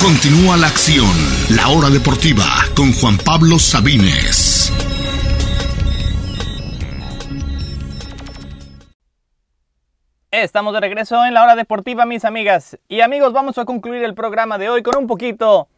Continúa la acción. La hora deportiva con Juan Pablo Sabines. Estamos de regreso en la hora deportiva, mis amigas y amigos. Vamos a concluir el programa de hoy con un poquito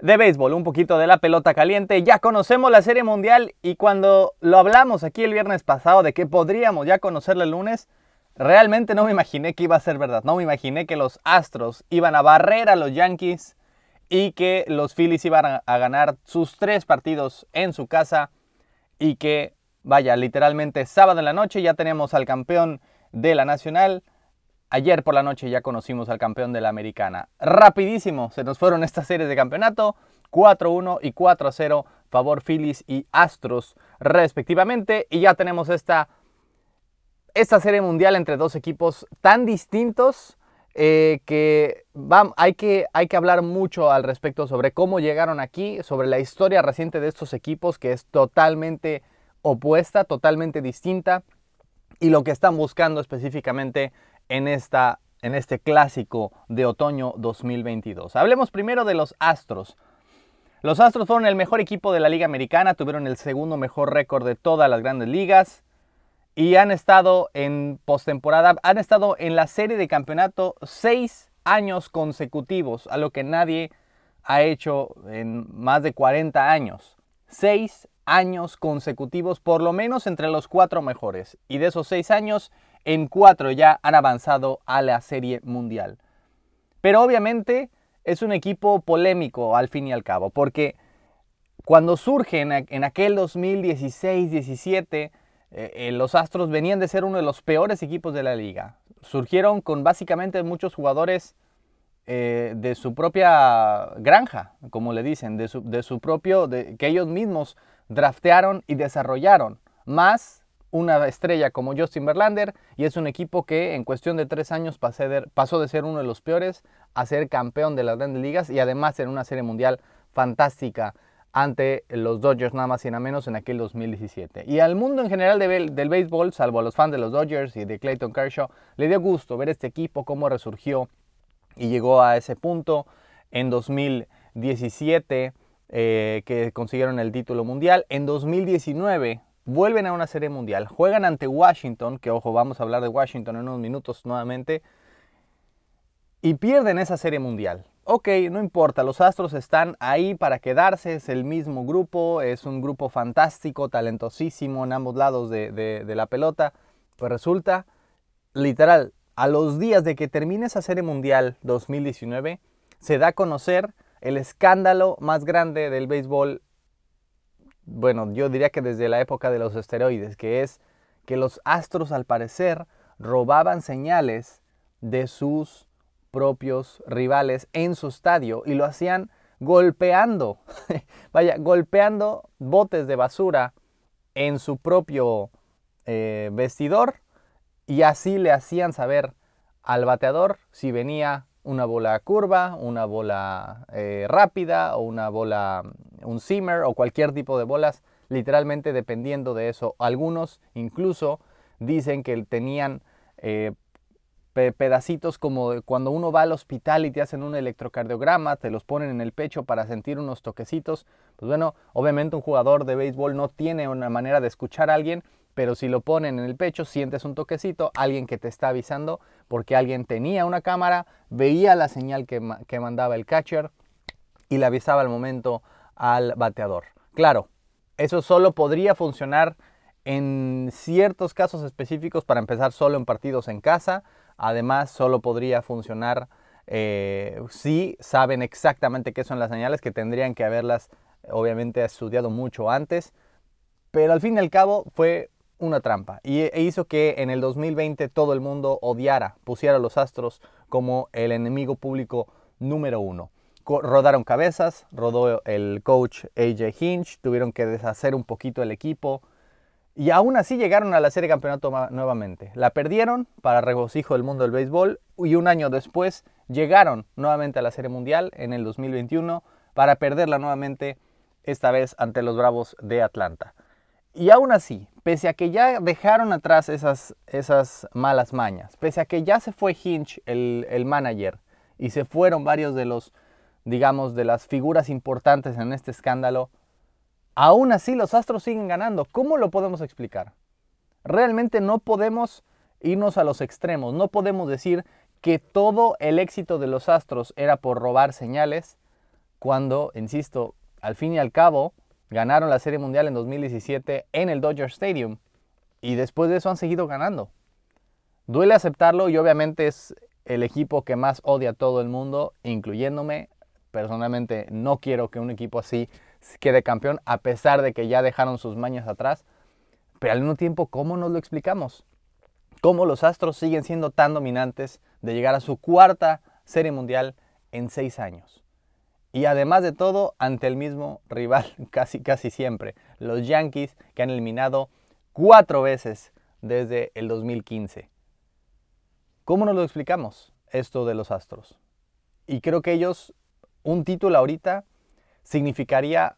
de béisbol, un poquito de la pelota caliente. Ya conocemos la Serie Mundial y cuando lo hablamos aquí el viernes pasado de que podríamos ya conocerla el lunes, realmente no me imaginé que iba a ser verdad. No me imaginé que los Astros iban a barrer a los Yankees y que los Phillies iban a, ganar sus tres partidos en su casa y que, vaya, literalmente sábado en la noche ya tenemos al campeón de la Nacional. Ayer por la noche ya conocimos al campeón de la Americana. Rapidísimo, se nos fueron estas series de campeonato. 4-1 y 4-0 favor Phillies y Astros respectivamente. Y ya tenemos esta esta serie mundial entre dos equipos tan distintos eh, que hay, que hay que hablar mucho al respecto sobre cómo llegaron aquí, sobre la historia reciente de estos equipos que es totalmente opuesta, totalmente distinta y lo que están buscando específicamente en, esta, en este clásico de otoño 2022. Hablemos primero de los Astros. Los Astros fueron el mejor equipo de la Liga Americana, tuvieron el segundo mejor récord de todas las grandes ligas y han estado en postemporada, han estado en la serie de campeonato seis años consecutivos, a lo que nadie ha hecho en más de 40 años. Seis años consecutivos, por lo menos entre los cuatro mejores. Y de esos seis años, en cuatro ya han avanzado a la serie mundial. Pero obviamente es un equipo polémico al fin y al cabo, porque cuando surge en, aquel 2016-17, eh, eh, los Astros venían de ser uno de los peores equipos de la liga. Surgieron con básicamente muchos jugadores eh, de su propia granja, como le dicen, de su, propio, que ellos mismos draftearon y desarrollaron, más una estrella como Justin Verlander, y es un equipo que en cuestión de tres años pasó de ser uno de los peores a ser campeón de las grandes ligas y además en una serie mundial fantástica ante los Dodgers nada más y nada menos en aquel 2017. Y al mundo en general del béisbol, salvo a los fans de los Dodgers y de Clayton Kershaw, le dio gusto ver este equipo cómo resurgió y llegó a ese punto en 2017 eh, que consiguieron el título mundial. En 2019 vuelven a una serie mundial, juegan ante Washington, que ojo, vamos a hablar de Washington en unos minutos nuevamente, y pierden esa serie mundial ok, no importa, los Astros están ahí para quedarse, es el mismo grupo, es un grupo fantástico, talentosísimo en ambos lados de, la pelota, pues resulta, literal, a los días de que termine esa serie mundial 2019, se da a conocer el escándalo más grande del béisbol, bueno, yo diría que desde la época de los esteroides, que es que los Astros al parecer robaban señales de sus propios rivales en su estadio y lo hacían golpeando, vaya, golpeando botes de basura en su propio eh, vestidor y así le hacían saber al bateador si venía una bola curva, una bola eh, rápida o una bola, un simmer o cualquier tipo de bolas, literalmente dependiendo de eso. Algunos incluso dicen que tenían eh, pedacitos como cuando uno va al hospital y te hacen un electrocardiograma, te los ponen en el pecho para sentir unos toquecitos. Pues bueno, obviamente un jugador de béisbol no tiene una manera de escuchar a alguien, pero si lo ponen en el pecho, sientes un toquecito, alguien que te está avisando porque alguien tenía una cámara, veía la señal que, que mandaba el catcher y le avisaba al momento al bateador. Claro, eso solo podría funcionar en ciertos casos específicos para empezar solo en partidos en casa Además, solo podría funcionar eh, si saben exactamente qué son las señales, que tendrían que haberlas obviamente estudiado mucho antes. Pero al fin y al cabo fue una trampa y e hizo que en el 2020 todo el mundo odiara, pusiera a los Astros como el enemigo público número uno. Rodaron cabezas, rodó el coach AJ Hinch, tuvieron que deshacer un poquito el equipo, y aún así llegaron a la serie campeonato nuevamente. La perdieron para regocijo del mundo del béisbol y un año después llegaron nuevamente a la serie mundial en el 2021 para perderla nuevamente, esta vez ante los Bravos de Atlanta. Y aún así, pese a que ya dejaron atrás esas, esas malas mañas, pese a que ya se fue Hinch, el, el manager, y se fueron varios de los digamos, de las figuras importantes en este escándalo, aún así los Astros siguen ganando. ¿Cómo lo podemos explicar? Realmente no podemos irnos a los extremos, no podemos decir que todo el éxito de los Astros era por robar señales, cuando, insisto, al fin y al cabo, ganaron la Serie Mundial en 2017 en el Dodger Stadium y después de eso han seguido ganando. Duele aceptarlo y obviamente es el equipo que más odia a todo el mundo, incluyéndome. Personalmente no quiero que un equipo así quede campeón a pesar de que ya dejaron sus mañas atrás. Pero al mismo tiempo, ¿cómo nos lo explicamos? ¿Cómo los Astros siguen siendo tan dominantes de llegar a su cuarta serie mundial en seis años? Y además de todo, ante el mismo rival casi casi siempre, los Yankees que han eliminado cuatro veces desde el 2015. ¿Cómo nos lo explicamos esto de los Astros? Y creo que ellos, un título ahorita, significaría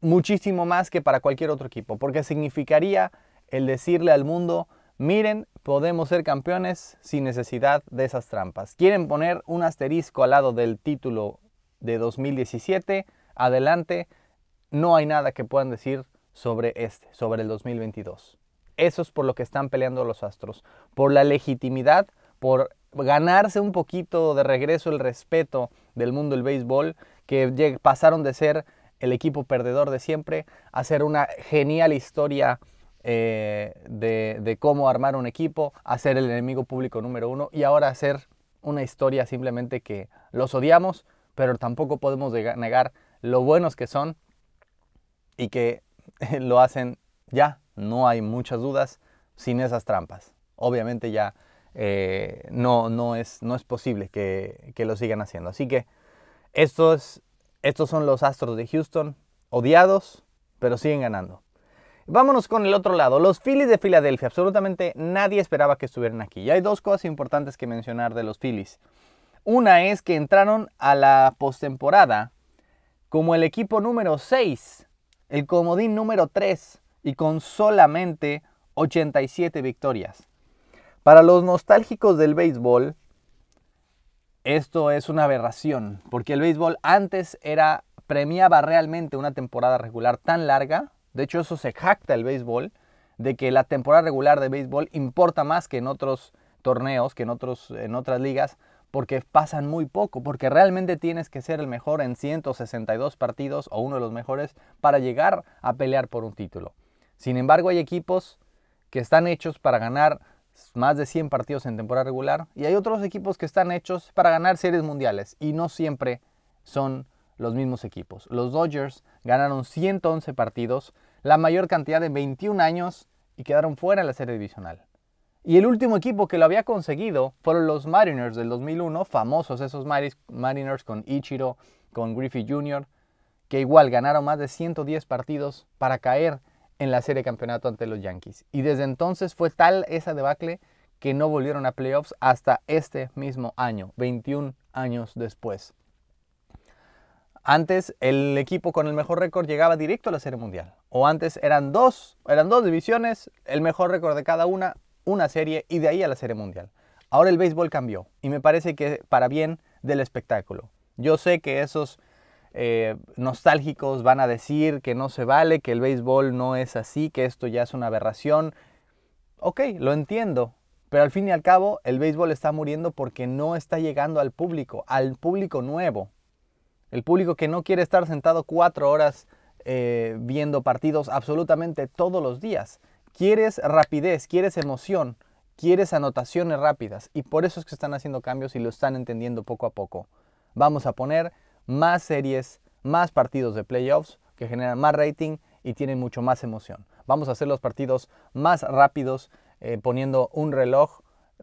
muchísimo más que para cualquier otro equipo, porque significaría el decirle al mundo, miren, podemos ser campeones sin necesidad de esas trampas. Quieren poner un asterisco al lado del título de 2017, adelante, no hay nada que puedan decir sobre este, sobre el 2022. Eso es por lo que están peleando los Astros, por la legitimidad, por ganarse un poquito de regreso el respeto del mundo del béisbol, que pasaron de ser el equipo perdedor de siempre a ser una genial historia eh, de, cómo armar un equipo, a ser el enemigo público número uno y ahora a ser una historia simplemente que los odiamos, pero tampoco podemos negar lo buenos que son y que lo hacen ya no hay muchas dudas, sin esas trampas. Obviamente ya eh, no, no, es, no es posible que, lo sigan haciendo. Así que estos, estos son los Astros de Houston, odiados, pero siguen ganando. Vámonos con el otro lado, los Phillies de Filadelfia. Absolutamente nadie esperaba que estuvieran aquí. Y hay dos cosas importantes que mencionar de los Phillies. Una es que entraron a la postemporada como el equipo número 6, el comodín número 3 y con solamente 87 victorias. Para los nostálgicos del béisbol, esto es una aberración, porque el béisbol antes era premiaba realmente una temporada regular tan larga, de hecho eso se jacta el béisbol, de que la temporada regular de béisbol importa más que en otros torneos, que en, otros, en otras ligas, porque pasan muy poco, porque realmente tienes que ser el mejor en 162 partidos o uno de los mejores para llegar a pelear por un título. Sin embargo, hay equipos que están hechos para ganar más de 100 partidos en temporada regular y hay otros equipos que están hechos para ganar series mundiales y no siempre son los mismos equipos. Los Dodgers ganaron 111 partidos, la mayor cantidad de 21 años y quedaron fuera en la serie divisional. Y el último equipo que lo había conseguido fueron los Mariners del 2001, famosos esos Mariners con Ichiro, con Griffey Jr., que igual ganaron más de 110 partidos para caer en la serie de campeonato ante los Yankees. Y desde entonces fue tal esa debacle que no volvieron a playoffs hasta este mismo año, 21 años después. Antes el equipo con el mejor récord llegaba directo a la Serie Mundial. O antes eran dos, eran dos divisiones, el mejor récord de cada una, una serie y de ahí a la Serie Mundial. Ahora el béisbol cambió y me parece que para bien del espectáculo. Yo sé que esos eh, nostálgicos van a decir que no se vale, que el béisbol no es así, que esto ya es una aberración. Ok, lo entiendo, pero al fin y al cabo el béisbol está muriendo porque no está llegando al público, al público nuevo. El público que no quiere estar sentado cuatro horas eh, viendo partidos absolutamente todos los días. Quieres rapidez, quieres emoción, quieres anotaciones rápidas y por eso es que están haciendo cambios y lo están entendiendo poco a poco. Vamos a poner más series, más partidos de playoffs que generan más rating y tienen mucho más emoción. Vamos a hacer los partidos más rápidos eh, poniendo un reloj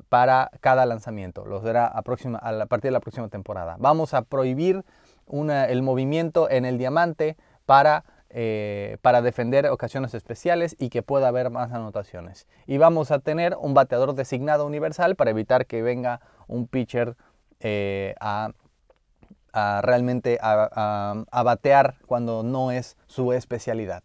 para cada lanzamiento. Los será a, próxima, a, partir de la próxima temporada. Vamos a prohibir el movimiento en el diamante para, eh, para defender ocasiones especiales y que pueda haber más anotaciones. Y vamos a tener un bateador designado universal para evitar que venga un pitcher eh, a realmente a, batear cuando no es su especialidad.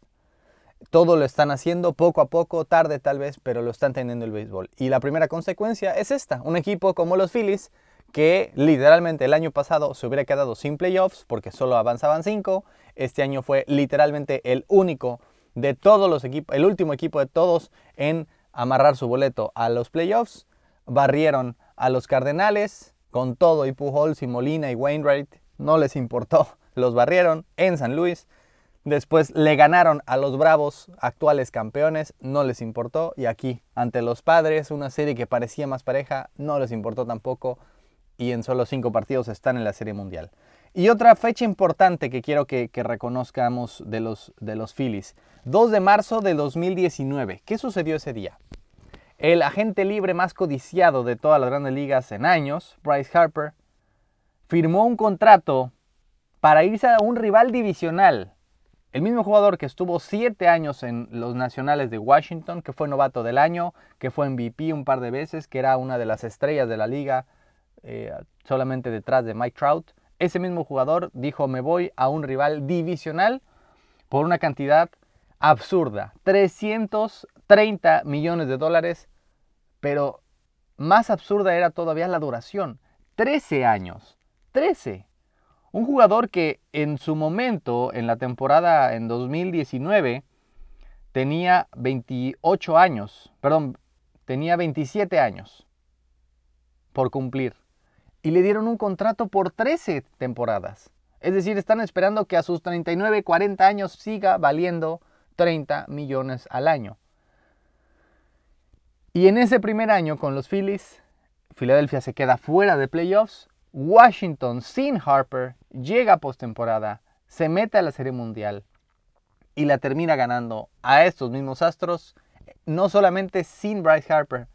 Todo lo están haciendo poco a poco, tarde tal vez, pero lo están teniendo el béisbol. Y la primera consecuencia es esta, un equipo como los Phillies que literalmente el año pasado se hubiera quedado sin playoffs porque solo avanzaban 5. Este año fue literalmente el único de todos los equipos, el último equipo de todos en amarrar su boleto a los playoffs. Barrieron a los Cardenales con todo y Pujols y Molina y Wainwright. No les importó, los barrieron en San Luis. Después le ganaron a los Bravos, actuales campeones, no les importó. Y aquí, ante los Padres, una serie que parecía más pareja, no les importó tampoco. Y en solo cinco partidos están en la Serie Mundial. Y otra fecha importante que quiero que, reconozcamos de los, de los Phillies. 2 de marzo de 2019. ¿Qué sucedió ese día? El agente libre más codiciado de todas las grandes ligas en años, Bryce Harper, firmó un contrato para irse a un rival divisional el mismo jugador que estuvo siete años en los Nacionales de Washington, que fue novato del año, que fue MVP un par de veces, que era una de las estrellas de la liga, eh, solamente detrás de Mike Trout. Ese mismo jugador dijo, me voy a un rival divisional por una cantidad absurda, 330 millones de dólares, pero más absurda era todavía la duración, 13 años, 13. Un jugador que en su momento, en la temporada en 2019, tenía 28 años, perdón, tenía 27 años por cumplir. Y le dieron un contrato por 13 temporadas. Es decir, están esperando que a sus 39, 40 años siga valiendo 30 millones al año. Y en ese primer año con los Phillies, Filadelfia se queda fuera de playoffs Washington sin Harper llega a postemporada, se mete a la Serie Mundial y la termina ganando a estos mismos Astros, no solamente sin Bryce Harper,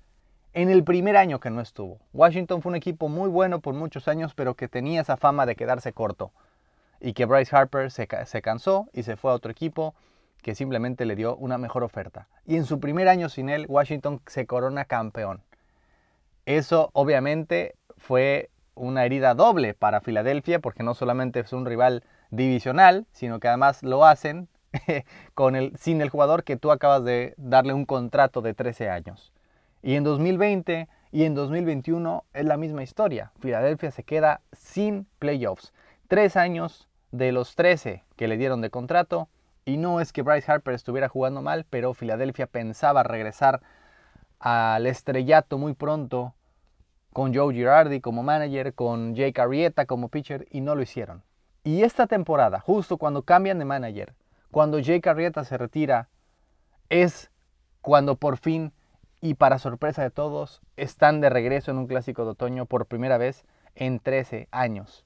en el primer año que no estuvo. Washington fue un equipo muy bueno por muchos años, pero que tenía esa fama de quedarse corto. Y que Bryce Harper se, se cansó y se fue a otro equipo que simplemente le dio una mejor oferta. Y en su primer año sin él, Washington se corona campeón. Eso obviamente fue una herida doble para Filadelfia, porque no solamente es un rival divisional, sino que además lo hacen con el, sin el jugador que tú acabas de darle un contrato de 13 años. Y en 2020 y en 2021 es la misma historia. Filadelfia se queda sin playoffs. Tres años de los 13 que le dieron de contrato. Y no es que Bryce Harper estuviera jugando mal, pero Filadelfia pensaba regresar al estrellato muy pronto con Joe Girardi como manager, con Jake Arrieta como pitcher y no lo hicieron. Y esta temporada, justo cuando cambian de manager, cuando Jake Arrieta se retira, es cuando por fin y para sorpresa de todos están de regreso en un clásico de otoño por primera vez en 13 años.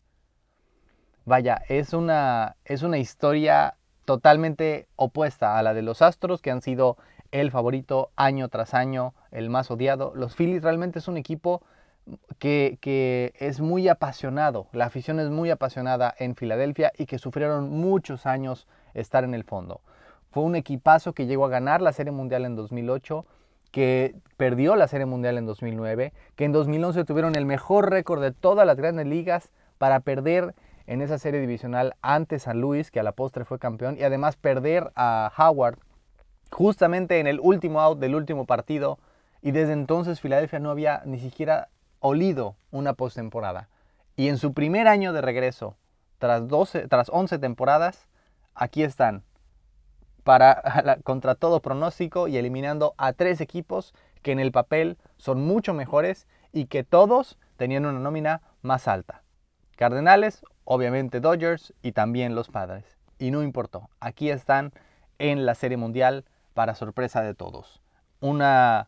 Vaya, es una, es una historia totalmente opuesta a la de los Astros, que han sido el favorito año tras año, el más odiado. Los Phillies realmente es un equipo que, es muy apasionado, la afición es muy apasionada en Filadelfia y que sufrieron muchos años estar en el fondo. Fue un equipazo que llegó a ganar la Serie Mundial en 2008, que perdió la Serie Mundial en 2009, que en 2011 tuvieron el mejor récord de todas las grandes ligas para perder en esa serie divisional ante San Luis, que a la postre fue campeón, y además perder a Howard justamente en el último out del último partido. Y desde entonces Filadelfia no había ni siquiera olido una postemporada. Y en su primer año de regreso, tras, 12, tras 11 temporadas, aquí están, para, contra todo pronóstico y eliminando a tres equipos que en el papel son mucho mejores y que todos tenían una nómina más alta. Cardenales, obviamente Dodgers y también los Padres. Y no importó, aquí están en la Serie Mundial para sorpresa de todos. Una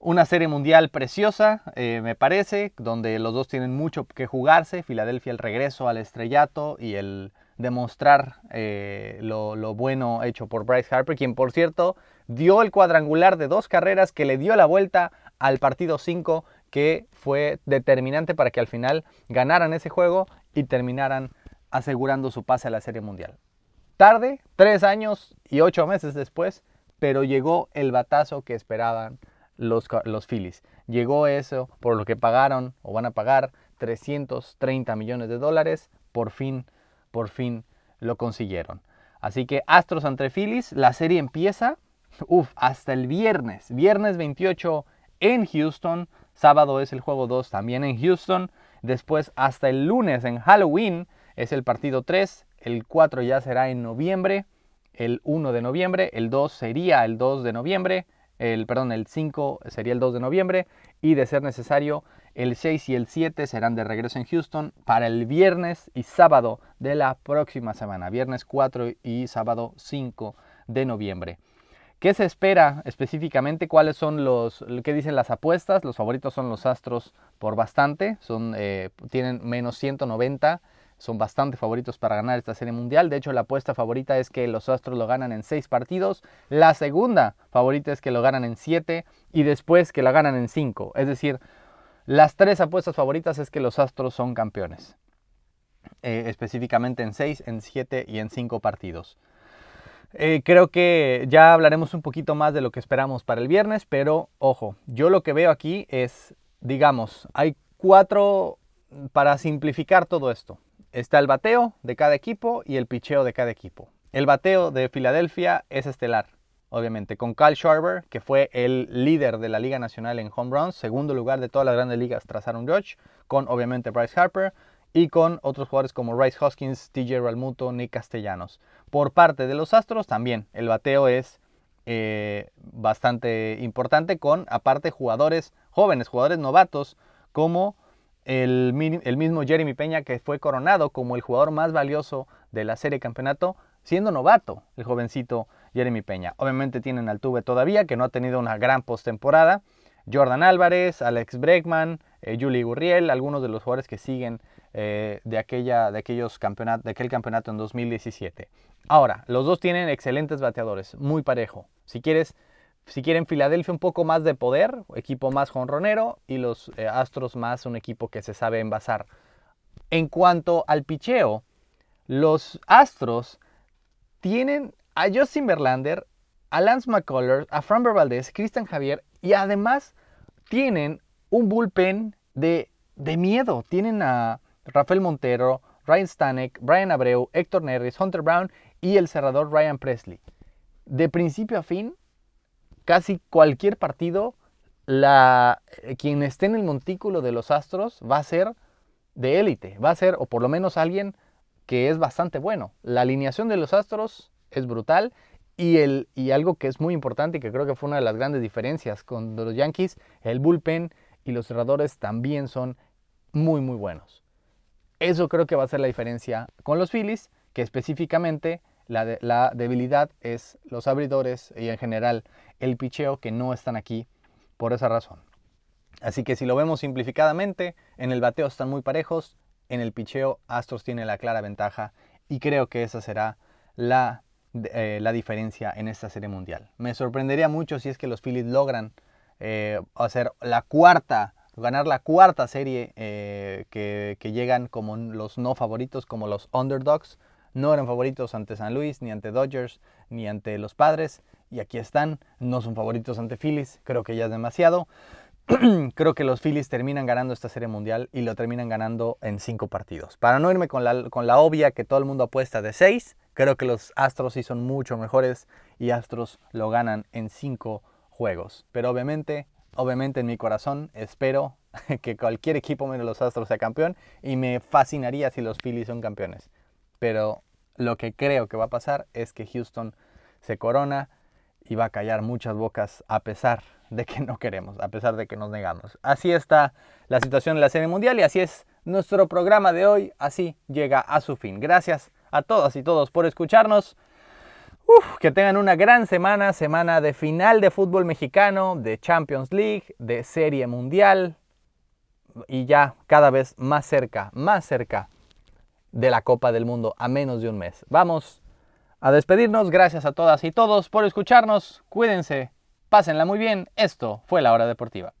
una serie mundial preciosa, eh, me parece, donde los dos tienen mucho que jugarse. Filadelfia el regreso al estrellato y el demostrar eh, lo, lo, bueno hecho por Bryce Harper, quien por cierto dio el cuadrangular de dos carreras que le dio la vuelta al partido 5, que fue determinante para que al final ganaran ese juego y terminaran asegurando su pase a la Serie Mundial. Tarde, tres años y ocho meses después, pero llegó el batazo que esperaban los, los Phillies. Llegó eso por lo que pagaron o van a pagar 330 millones de dólares. Por fin, por fin lo consiguieron. Así que Astros ante Phillies, la serie empieza uf, hasta el viernes. Viernes 28 en Houston. Sábado es el juego 2 también en Houston. Después hasta el lunes en Halloween es el partido 3. El 4 ya será en noviembre. El 1 de noviembre. El 2 sería el 2 de noviembre. El, perdón, el 5 sería el 2 de noviembre. Y de ser necesario, el 6 y el 7 serán de regreso en Houston para el viernes y sábado de la próxima semana. Viernes 4 y sábado 5 de noviembre. ¿Qué se espera específicamente? ¿Cuáles son los, qué dicen las apuestas? Los favoritos son los Astros por bastante, son, eh, tienen menos 190, son bastante favoritos para ganar esta serie mundial. De hecho, la apuesta favorita es que los Astros lo ganan en 6 partidos. La segunda favorita es que lo ganan en 7 y después que lo ganan en 5. Es decir, las tres apuestas favoritas es que los Astros son campeones. Eh, específicamente en 6, en 7 y en 5 partidos. Eh, creo que ya hablaremos un poquito más de lo que esperamos para el viernes, pero ojo, yo lo que veo aquí es, digamos, hay cuatro, para simplificar todo esto, está el bateo de cada equipo y el picheo de cada equipo. El bateo de Filadelfia es estelar, obviamente, con Kyle Schwarber, que fue el líder de la Liga Nacional en home runs, segundo lugar de todas las grandes ligas tras Aaron con obviamente Bryce Harper, y con otros jugadores como Rice Hoskins, TJ Realmuto, Nick Castellanos. Por parte de los Astros también el bateo es eh, bastante importante con aparte jugadores jóvenes, jugadores novatos como el, mismo Jeremy Peña que fue coronado como el jugador más valioso de la serie campeonato siendo novato el jovencito Jeremy Peña. Obviamente tienen al Tuve todavía que no ha tenido una gran postemporada. Jordan Álvarez, Alex Bregman, eh, Julie Gurriel, algunos de los jugadores que siguen eh, de, aquella, de, aquellos campeonatos, de aquel campeonato en 2017. Ahora, los dos tienen excelentes bateadores, muy parejo. Si quieres, si quieren Filadelfia un poco más de poder, equipo más jonronero, y los eh, Astros más un equipo que se sabe envasar. En cuanto al picheo, los Astros tienen a Justin Verlander, a Lance McCullers, a Framber Valdez, Cristian Javier y además tienen un bullpen de, de miedo. Tienen a Rafael Montero, Ryan Stanek, Brian Abreu, Héctor Neris, Hunter Brown y el cerrador Ryan Presley. De principio a fin, casi cualquier partido, la, eh, quien esté en el montículo de los Astros va a ser de élite, va a ser, o por lo menos alguien que es bastante bueno. La alineación de los Astros es brutal y, el, y algo que es muy importante y que creo que fue una de las grandes diferencias con los Yankees, el bullpen y los cerradores también son muy, muy buenos. Eso creo que va a ser la diferencia con los Phillies, que específicamente la, la debilidad es los abridores y en general el picheo que no están aquí por esa razón. Así que si lo vemos simplificadamente, en el bateo están muy parejos, en el picheo Astros tiene la clara ventaja y creo que esa será la, eh, la diferencia en esta serie mundial. Me sorprendería mucho si es que los Phillies logran eh, hacer la cuarta ganar la cuarta serie eh, que, llegan como los no favoritos, como los underdogs. No eran favoritos ante San Luis, ni ante Dodgers, ni ante los Padres. Y aquí están, no son favoritos ante Phillies, creo que ya es demasiado. creo que los Phillies terminan ganando esta serie mundial y lo terminan ganando en cinco partidos. Para no irme con la, obvia que todo el mundo apuesta de seis, creo que los Astros sí son mucho mejores y Astros lo ganan en cinco juegos. Pero obviamente Obviamente en mi corazón espero que cualquier equipo menos los Astros sea campeón y me fascinaría si los Phillies son campeones. Pero lo que creo que va a pasar es que Houston se corona y va a callar muchas bocas a pesar de que no queremos, a pesar de que nos negamos. Así está la situación en la Serie Mundial y así es nuestro programa de hoy, así llega a su fin. Gracias a todas y todos por escucharnos que tengan una gran semana, semana de final de fútbol mexicano, de Champions League, de Serie Mundial y ya cada vez más cerca, más cerca de la Copa del Mundo a menos de un mes. Vamos a despedirnos. Gracias a todas y todos por escucharnos. Cuídense, pásenla muy bien. Esto fue la hora deportiva.